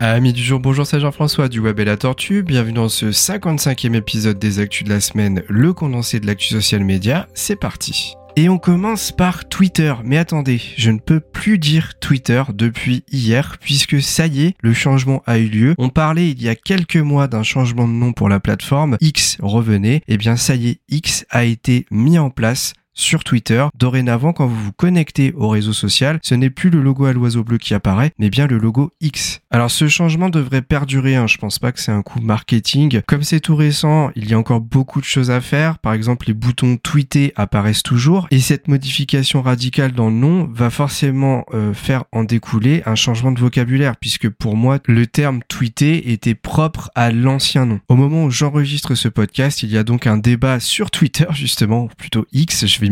Amis du jour, bonjour, c'est Jean-François du Web et la Tortue. Bienvenue dans ce 55e épisode des Actus de la semaine, le condensé de l'actu social média. C'est parti. Et on commence par Twitter. Mais attendez, je ne peux plus dire Twitter depuis hier puisque ça y est, le changement a eu lieu. On parlait il y a quelques mois d'un changement de nom pour la plateforme. X revenait. Et eh bien ça y est, X a été mis en place sur Twitter. Dorénavant, quand vous vous connectez au réseau social, ce n'est plus le logo à l'oiseau bleu qui apparaît, mais bien le logo X. Alors ce changement devrait perdurer, hein. je pense pas que c'est un coup marketing. Comme c'est tout récent, il y a encore beaucoup de choses à faire. Par exemple, les boutons tweeter apparaissent toujours, et cette modification radicale dans le nom va forcément euh, faire en découler un changement de vocabulaire, puisque pour moi, le terme tweeter était propre à l'ancien nom. Au moment où j'enregistre ce podcast, il y a donc un débat sur Twitter, justement, ou plutôt X, je vais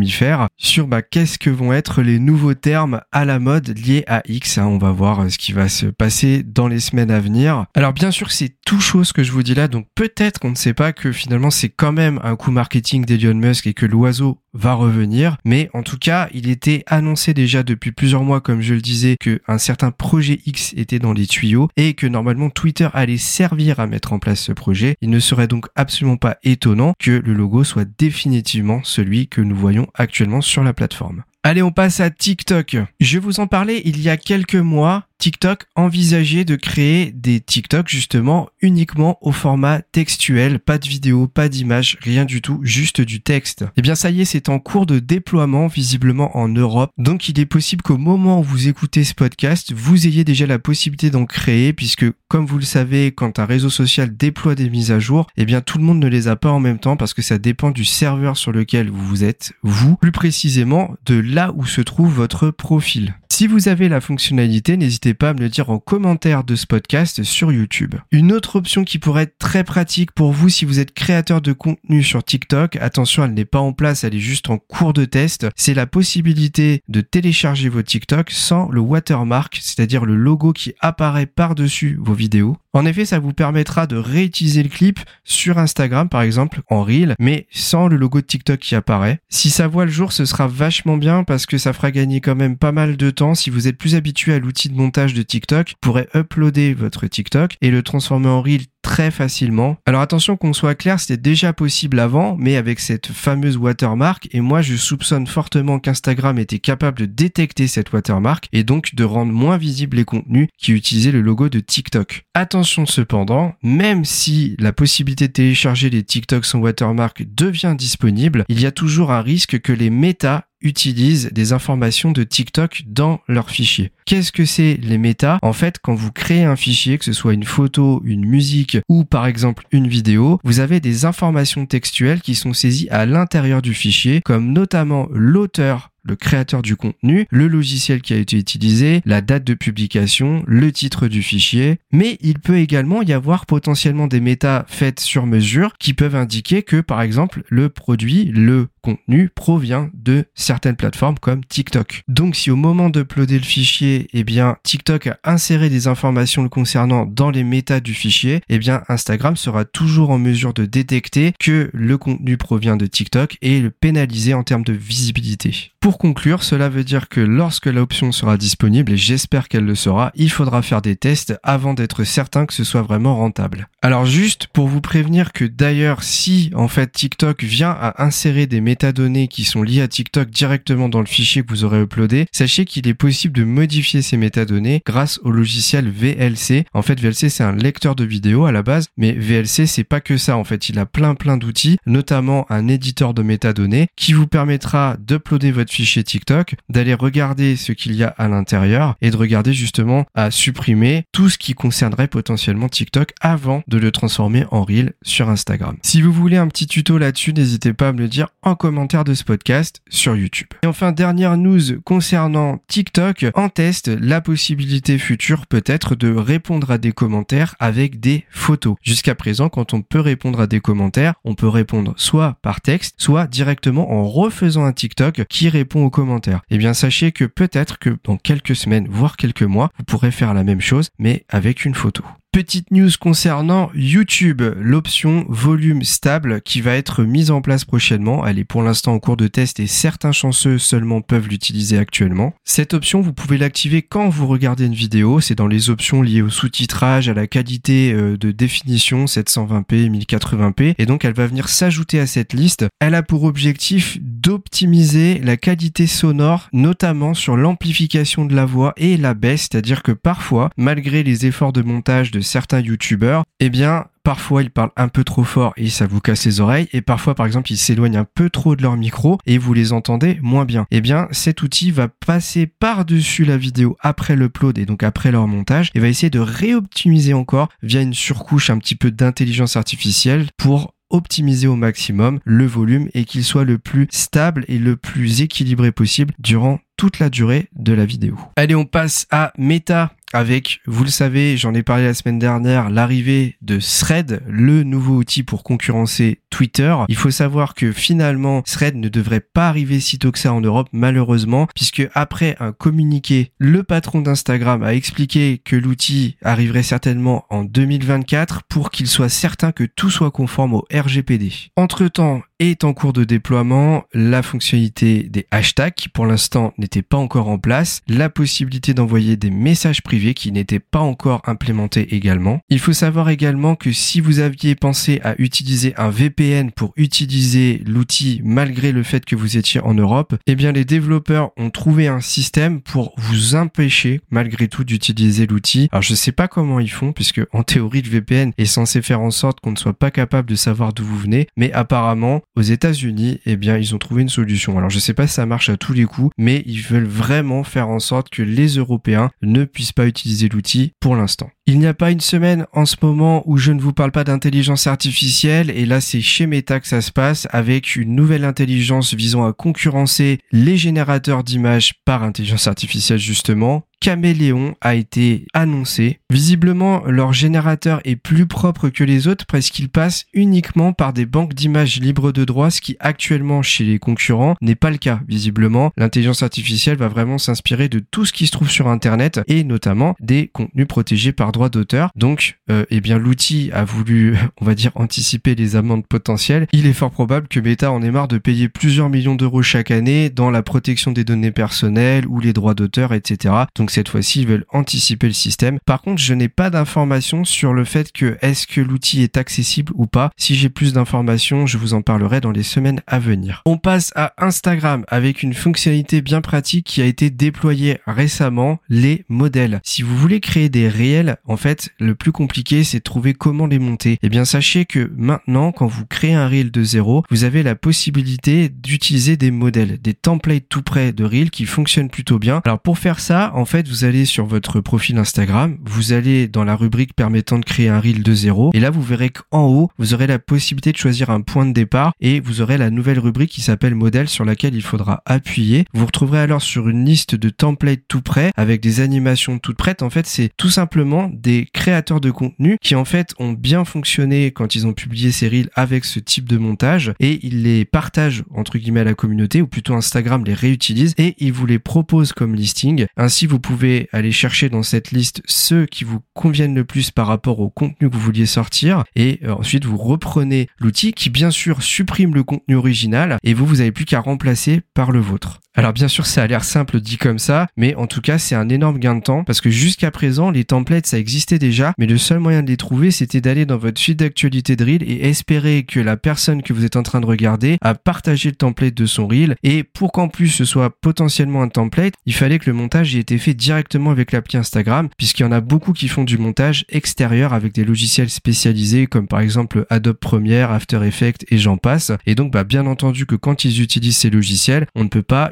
sur bah, qu'est-ce que vont être les nouveaux termes à la mode liés à X. Hein. on va voir euh, ce qui va se passer dans les semaines à venir. Alors bien sûr, c'est tout chose que je vous dis là, donc peut-être qu'on ne sait pas que finalement c'est quand même un coup marketing d'Elon Musk et que l'oiseau va revenir, mais en tout cas, il était annoncé déjà depuis plusieurs mois, comme je le disais, que un certain projet X était dans les tuyaux et que normalement Twitter allait servir à mettre en place ce projet. Il ne serait donc absolument pas étonnant que le logo soit définitivement celui que nous voyons actuellement sur la plateforme. Allez, on passe à TikTok. Je vous en parlais il y a quelques mois TikTok envisageait de créer des TikTok justement uniquement au format textuel, pas de vidéo, pas d'image, rien du tout, juste du texte. Et eh bien ça y est, c'est en cours de déploiement visiblement en Europe. Donc il est possible qu'au moment où vous écoutez ce podcast, vous ayez déjà la possibilité d'en créer puisque comme vous le savez, quand un réseau social déploie des mises à jour, eh bien tout le monde ne les a pas en même temps parce que ça dépend du serveur sur lequel vous êtes, vous, plus précisément de là où se trouve votre profil. Si vous avez la fonctionnalité, n'hésitez pas à me le dire en commentaire de ce podcast sur YouTube. Une autre option qui pourrait être très pratique pour vous si vous êtes créateur de contenu sur TikTok, attention, elle n'est pas en place, elle est juste en cours de test, c'est la possibilité de télécharger vos TikTok sans le watermark, c'est-à-dire le logo qui apparaît par-dessus vos vidéos. En effet, ça vous permettra de réutiliser le clip sur Instagram par exemple en reel, mais sans le logo de TikTok qui apparaît. Si ça voit le jour, ce sera vachement bien parce que ça fera gagner quand même pas mal de temps si vous êtes plus habitué à l'outil de montage de TikTok, pourrez uploader votre TikTok et le transformer en reel très facilement. Alors attention qu'on soit clair, c'était déjà possible avant, mais avec cette fameuse watermark, et moi je soupçonne fortement qu'Instagram était capable de détecter cette watermark et donc de rendre moins visibles les contenus qui utilisaient le logo de TikTok. Attention cependant, même si la possibilité de télécharger les TikTok sans watermark devient disponible, il y a toujours un risque que les méta utilisent des informations de TikTok dans leurs fichiers. Qu'est-ce que c'est les méta? En fait, quand vous créez un fichier, que ce soit une photo, une musique ou par exemple une vidéo, vous avez des informations textuelles qui sont saisies à l'intérieur du fichier, comme notamment l'auteur le créateur du contenu, le logiciel qui a été utilisé, la date de publication, le titre du fichier, mais il peut également y avoir potentiellement des méta faites sur mesure qui peuvent indiquer que par exemple le produit, le contenu provient de certaines plateformes comme TikTok. Donc si au moment d'uploader le fichier, eh bien TikTok a inséré des informations le concernant dans les méta du fichier, eh bien Instagram sera toujours en mesure de détecter que le contenu provient de TikTok et le pénaliser en termes de visibilité. Conclure, cela veut dire que lorsque l'option sera disponible, et j'espère qu'elle le sera, il faudra faire des tests avant d'être certain que ce soit vraiment rentable. Alors juste pour vous prévenir que d'ailleurs si en fait TikTok vient à insérer des méta métadonnées qui sont liées à TikTok directement dans le fichier que vous aurez uploadé, sachez qu'il est possible de modifier ces métadonnées grâce au logiciel VLC. En fait, VLC c'est un lecteur de vidéo à la base, mais VLC c'est pas que ça. En fait, il a plein plein d'outils, notamment un éditeur de métadonnées qui vous permettra d'uploader votre fichier TikTok, d'aller regarder ce qu'il y a à l'intérieur et de regarder justement à supprimer tout ce qui concernerait potentiellement TikTok avant de le transformer en reel sur Instagram. Si vous voulez un petit tuto là-dessus, n'hésitez pas à me le dire en commentaire de ce podcast sur YouTube. Et enfin, dernière news concernant TikTok, en test, la possibilité future peut être de répondre à des commentaires avec des photos. Jusqu'à présent, quand on peut répondre à des commentaires, on peut répondre soit par texte, soit directement en refaisant un TikTok qui répond aux commentaires. Eh bien, sachez que peut-être que dans quelques semaines, voire quelques mois, vous pourrez faire la même chose, mais avec une photo. Petite news concernant YouTube, l'option volume stable qui va être mise en place prochainement. Elle est pour l'instant en cours de test et certains chanceux seulement peuvent l'utiliser actuellement. Cette option, vous pouvez l'activer quand vous regardez une vidéo. C'est dans les options liées au sous-titrage, à la qualité euh, de définition 720p, 1080p. Et donc, elle va venir s'ajouter à cette liste. Elle a pour objectif d'optimiser la qualité sonore, notamment sur l'amplification de la voix et la baisse. C'est-à-dire que parfois, malgré les efforts de montage de certains youtubeurs, eh bien, parfois ils parlent un peu trop fort et ça vous casse les oreilles et parfois par exemple ils s'éloignent un peu trop de leur micro et vous les entendez moins bien. Eh bien cet outil va passer par-dessus la vidéo après l'upload et donc après leur montage et va essayer de réoptimiser encore via une surcouche un petit peu d'intelligence artificielle pour optimiser au maximum le volume et qu'il soit le plus stable et le plus équilibré possible durant toute la durée de la vidéo. Allez, on passe à Meta avec, vous le savez, j'en ai parlé la semaine dernière, l'arrivée de Thread, le nouveau outil pour concurrencer Twitter. Il faut savoir que finalement, Thread ne devrait pas arriver si tôt que ça en Europe, malheureusement, puisque après un communiqué, le patron d'Instagram a expliqué que l'outil arriverait certainement en 2024 pour qu'il soit certain que tout soit conforme au RGPD. Entre-temps, est en cours de déploiement la fonctionnalité des hashtags qui pour l'instant n'était pas encore en place, la possibilité d'envoyer des messages privés qui n'étaient pas encore implémentés également. Il faut savoir également que si vous aviez pensé à utiliser un VPN pour utiliser l'outil malgré le fait que vous étiez en Europe, eh bien les développeurs ont trouvé un système pour vous empêcher malgré tout d'utiliser l'outil. Alors je sais pas comment ils font puisque en théorie le VPN est censé faire en sorte qu'on ne soit pas capable de savoir d'où vous venez, mais apparemment aux États-Unis, eh bien, ils ont trouvé une solution. Alors, je sais pas si ça marche à tous les coups, mais ils veulent vraiment faire en sorte que les Européens ne puissent pas utiliser l'outil pour l'instant. Il n'y a pas une semaine en ce moment où je ne vous parle pas d'intelligence artificielle et là c'est chez Meta que ça se passe avec une nouvelle intelligence visant à concurrencer les générateurs d'images par intelligence artificielle justement. Caméléon a été annoncé. Visiblement, leur générateur est plus propre que les autres parce qu'il passe uniquement par des banques d'images libres de droit, ce qui actuellement chez les concurrents n'est pas le cas. Visiblement, l'intelligence artificielle va vraiment s'inspirer de tout ce qui se trouve sur Internet et notamment des contenus protégés par droit d'auteur. Donc, euh, eh bien, l'outil a voulu, on va dire, anticiper les amendes potentielles. Il est fort probable que Meta en ait marre de payer plusieurs millions d'euros chaque année dans la protection des données personnelles ou les droits d'auteur, etc. cette fois-ci, ils veulent anticiper le système. Par contre, je n'ai pas d'informations sur le fait que est-ce que l'outil est accessible ou pas. Si j'ai plus d'informations, je vous en parlerai dans les semaines à venir. On passe à Instagram avec une fonctionnalité bien pratique qui a été déployée récemment, les modèles. Si vous voulez créer des réels, en fait, le plus compliqué, c'est de trouver comment les monter. Eh bien, sachez que maintenant, quand vous créez un reel de zéro, vous avez la possibilité d'utiliser des modèles, des templates tout près de reel qui fonctionnent plutôt bien. Alors, pour faire ça, en fait, vous allez sur votre profil Instagram, vous allez dans la rubrique permettant de créer un reel de zéro, et là, vous verrez qu'en haut, vous aurez la possibilité de choisir un point de départ, et vous aurez la nouvelle rubrique qui s'appelle modèle sur laquelle il faudra appuyer. Vous retrouverez alors sur une liste de templates tout près, avec des animations toutes prêtes. En fait, c'est tout simplement des créateurs de contenu qui en fait ont bien fonctionné quand ils ont publié ces reels avec ce type de montage et ils les partagent entre guillemets à la communauté ou plutôt Instagram les réutilise et ils vous les proposent comme listing. Ainsi vous pouvez aller chercher dans cette liste ceux qui vous conviennent le plus par rapport au contenu que vous vouliez sortir et euh, ensuite vous reprenez l'outil qui bien sûr supprime le contenu original et vous vous avez plus qu'à remplacer par le vôtre. Alors bien sûr ça a l'air simple dit comme ça mais en tout cas c'est un énorme gain de temps parce que jusqu'à présent les templates ça existait déjà mais le seul moyen de les trouver c'était d'aller dans votre feed d'actualité de reel et espérer que la personne que vous êtes en train de regarder a partagé le template de son reel. Et pour qu'en plus ce soit potentiellement un template il fallait que le montage ait été fait directement avec l'appli Instagram puisqu'il y en a beaucoup qui font du montage extérieur avec des logiciels spécialisés comme par exemple Adobe Premiere, After Effects et j'en passe. Et donc bah, bien entendu que quand ils utilisent ces logiciels on ne peut pas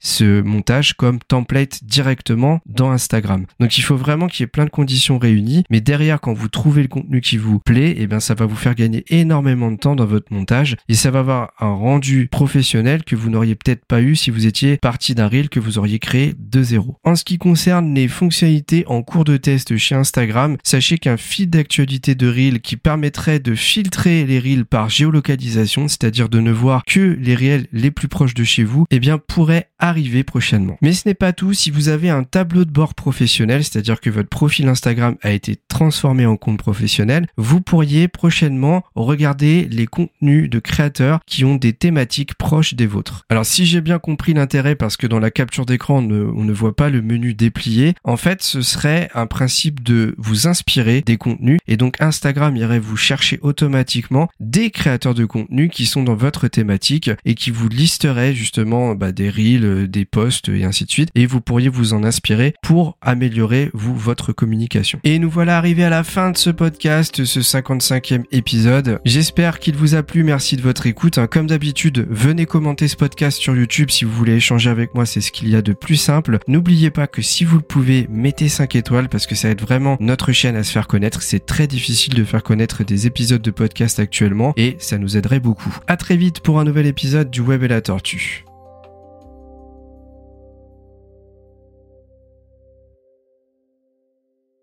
ce montage comme template directement dans Instagram donc il faut vraiment qu'il y ait plein de conditions réunies mais derrière quand vous trouvez le contenu qui vous plaît et eh bien ça va vous faire gagner énormément de temps dans votre montage et ça va avoir un rendu professionnel que vous n'auriez peut-être pas eu si vous étiez parti d'un reel que vous auriez créé de zéro. En ce qui concerne les fonctionnalités en cours de test chez Instagram, sachez qu'un feed d'actualité de reel qui permettrait de filtrer les reels par géolocalisation, c'est-à-dire de ne voir que les réels les plus proches de chez vous, eh bien pourrait arriver prochainement. Mais ce n'est pas tout, si vous avez un tableau de bord professionnel, c'est-à-dire que votre profil Instagram a été transformé en compte professionnel, vous pourriez prochainement regarder les contenus de créateurs qui ont des thématiques proches des vôtres. Alors si j'ai bien compris l'intérêt, parce que dans la capture d'écran on ne, voit pas le menu déplié, en fait ce serait un principe de vous inspirer des contenus et donc Instagram irait vous chercher automatiquement des créateurs de contenu qui sont dans votre thématique et qui vous listerait justement bah, des reels, des posts et ainsi de suite et vous pourriez vous en inspirer pour améliorer vous votre communication. Et nous voilà arrivés à la fin de ce podcast, ce 55e épisode. J'espère qu'il vous a plu, merci de votre écoute. Hein. Comme d'habitude, venez commenter ce podcast sur YouTube si vous voulez échanger avec moi, c'est ce qu'il y a de plus simple. N'oubliez pas que si vous le pouvez, mettez 5 étoiles parce que ça aide vraiment notre chaîne à se faire connaître. C'est très difficile de faire connaître des épisodes de podcast actuellement et ça nous aiderait beaucoup. À très vite pour un nouvel épisode du Web et la Tortue.